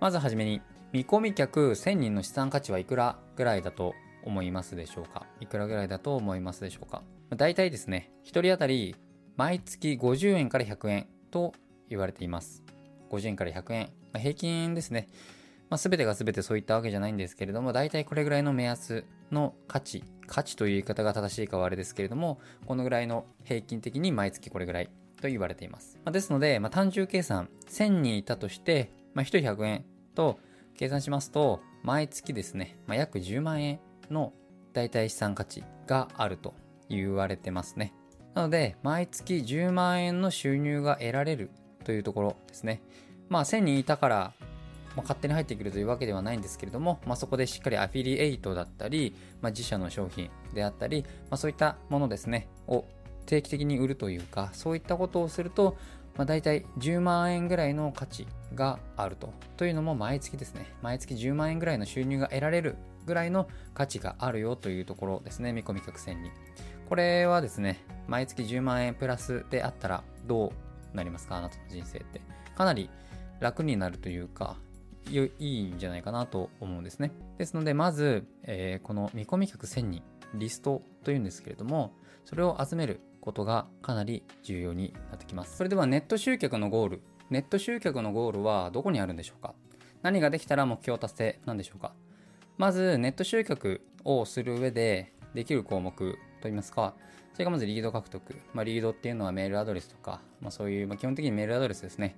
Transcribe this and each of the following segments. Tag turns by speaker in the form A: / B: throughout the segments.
A: まずはじめに、見込み客1000人の資産価値はいくらぐらいだと思いますでしょうか？いくらぐらいだと思いますでしょうか？大体ですね、1人当たり毎月50円から100円と言われています。50円から100円。まあ、平均ですね。まあ、全てが全てそういったわけじゃないんですけれども、大体これぐらいの目安の価値、価値という言い方が正しいかはあれですけれども、このぐらいの平均的に毎月これぐらいと言われています。まあ、ですので、まあ、単純計算、1000人いたとして、まあ、1人100円と計算しますと、毎月ですね、まあ、約10万円の代替資産価値があると言われてますね。なので、毎月10万円の収入が得られるというところですね。まあ、1000人いたから、まあ、勝手に入ってくるというわけではないんですけれども、まあ、そこでしっかりアフィリエイトだったり、まあ、自社の商品であったり、ま、そういったものですね、を定期的に売るというか、そういったことをすると、まあ、大体10万円ぐらいの価値があると。というのも毎月ですね、毎月10万円ぐらいの収入が得られるぐらいの価値があるよというところですね、見込み客船に。これはですね、毎月10万円プラスであったらどうなりますか？あなたの人生って。かなり楽になるというか、いいんじゃないかなと思うんですね。ですので、まず、えー、この見込み客1000人、リストというんですけれども、それを集めることがかなり重要になってきます。それではネット集客のゴール。ネット集客のゴールはどこにあるんでしょうか？何ができたら目標達成なんでしょうか？まず、ネット集客をする上でできる項目といいますか、それがまずリード獲得。まあ、リードっていうのはメールアドレスとか、まあ、そういう、まあ、基本的にメールアドレスですね。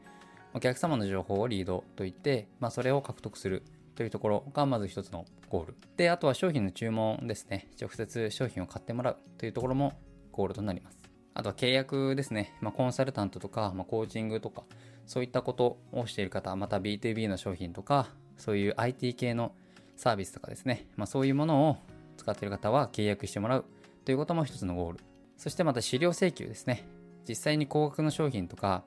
A: お客様の情報をリードといって、まあ、それを獲得するというところがまず一つのゴール。で、あとは商品の注文ですね。直接商品を買ってもらうというところもゴールとなります。あとは契約ですね。まあ、コンサルタントとか、まあ、コーチングとか、そういったことをしている方、また B2B の商品とか、そういう IT 系のサービスとかですね。まあ、そういうものを使っている方は契約してもらうということも一つのゴール。そしてまた資料請求ですね。実際に高額の商品とか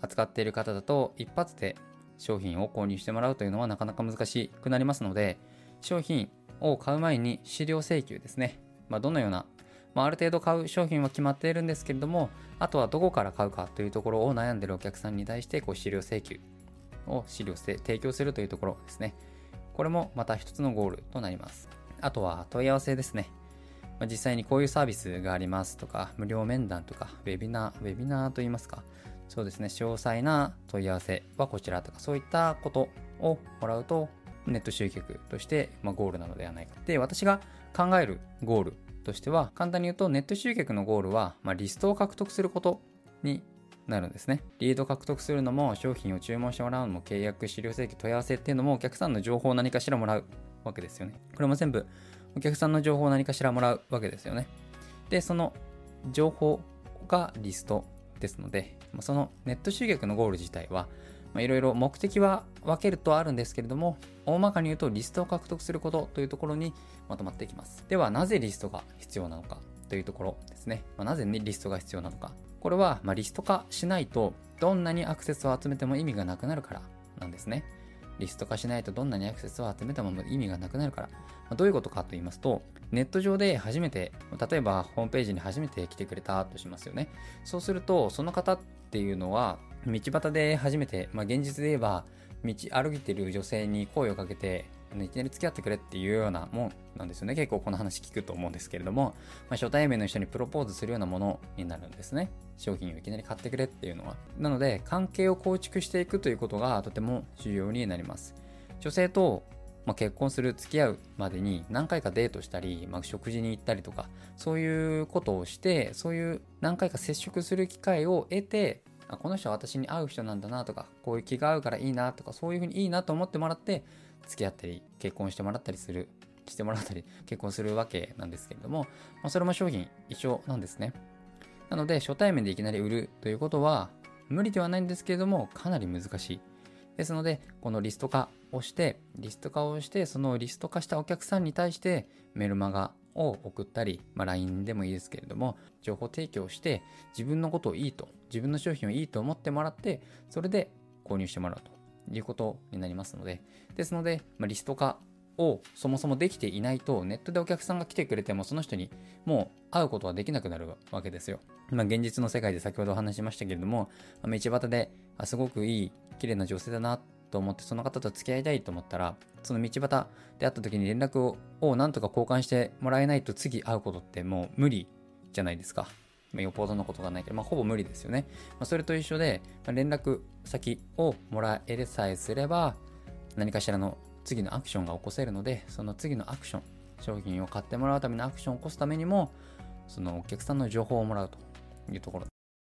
A: 扱っている方だと一発で商品を購入してもらうというのはなかなか難しくなりますので、商品を買う前に資料請求ですね。まあ、どのようなまあ、ある程度買う商品は決まっているんですけれども、あとはどこから買うかというところを悩んでいるお客さんに対して、こう、資料請求を資料して提供するというところですね。これもまた一つのゴールとなります。あとは問い合わせですね。まあ、実際にこういうサービスがありますとか、無料面談とか、ウェビナー、ウェビナーといいますか、そうですね、詳細な問い合わせはこちらとか、そういったことをもらうと、ネット集客として、まあゴールなのではないか。で、私が考えるゴールとしては、簡単に言うとネット集客のゴールは、まあ、リストを獲得することになるんですね。リード獲得するのも、商品を注文してもらうのも、契約、資料請求、問い合わせっていうのも、お客さんの情報を何かしらもらうわけですよね。これも全部、お客さんの情報を何かしらもらうわけですよね。で、その情報がリストですので、そのネット集客のゴール自体は、まあいろいろ目的は分けるとあるんですけれども、大まかに言うとリストを獲得することというところにまとまっていきます。では、なぜリストが必要なのかというところですね。まあ、なぜ、ね、リストが必要なのか。これは、まリスト化しないと、どんなにアクセスを集めても意味がなくなるからなんですね。リスト化しないとどんなにアクセスを集めても意味がなくなるから。まあ、どういうことかと言いますと、ネット上で初めて、例えばホームページに初めて来てくれたとしますよね。そうすると、その方っていうのは、道端で初めて、まあ、現実で言えば、道歩いてる女性に声をかけて、いきなり付き合ってくれっていうようなもんなんですよね。結構この話聞くと思うんですけれども、まあ、初対面の人にプロポーズするようなものになるんですね。商品をいきなり買ってくれっていうのは。なので、関係を構築していくということがとても重要になります。女性とまあ、結婚する、付き合うまでに何回かデートしたり、まあ、食事に行ったりとか、そういうことをして、そういう何回か接触する機会を得て、あこの人は私に合う人なんだなとか、こういう気が合うからいいなとか、そういうふうにいいなと思ってもらって、付き合ったり、結婚してもらったりする、してもらったり、結婚するわけなんですけれども、まあ、それも商品一緒なんですね。なので、初対面でいきなり売るということは、無理ではないんですけれども、かなり難しい。ですので、このリスト化をして、リスト化をして、そのリスト化したお客さんに対してメルマガを送ったり、まあ、LINE でもいいですけれども、情報提供して、自分のことをいいと、自分の商品をいいと思ってもらって、それで購入してもらうということになりますので、ですので、まあ、リスト化をそもそもできていないと、ネットでお客さんが来てくれても、その人にもう会うことはできなくなるわけですよ。まあ、現実の世界で先ほどお話しましたけれども、道端で、あすごくいい、綺麗な女性だなっと思ってその方と付き合いたいと思ったらその道端で会った時に連絡をなんとか交換してもらえないと次会うことってもう無理じゃないですか。まあ、よっぽどのことがないけど、まあ、ほぼ無理ですよね。まあ、それと一緒で、まあ、連絡先をもらえさえすれば何かしらの次のアクションが起こせるのでその次のアクション商品を買ってもらうためのアクションを起こすためにもそのお客さんの情報をもらうというところ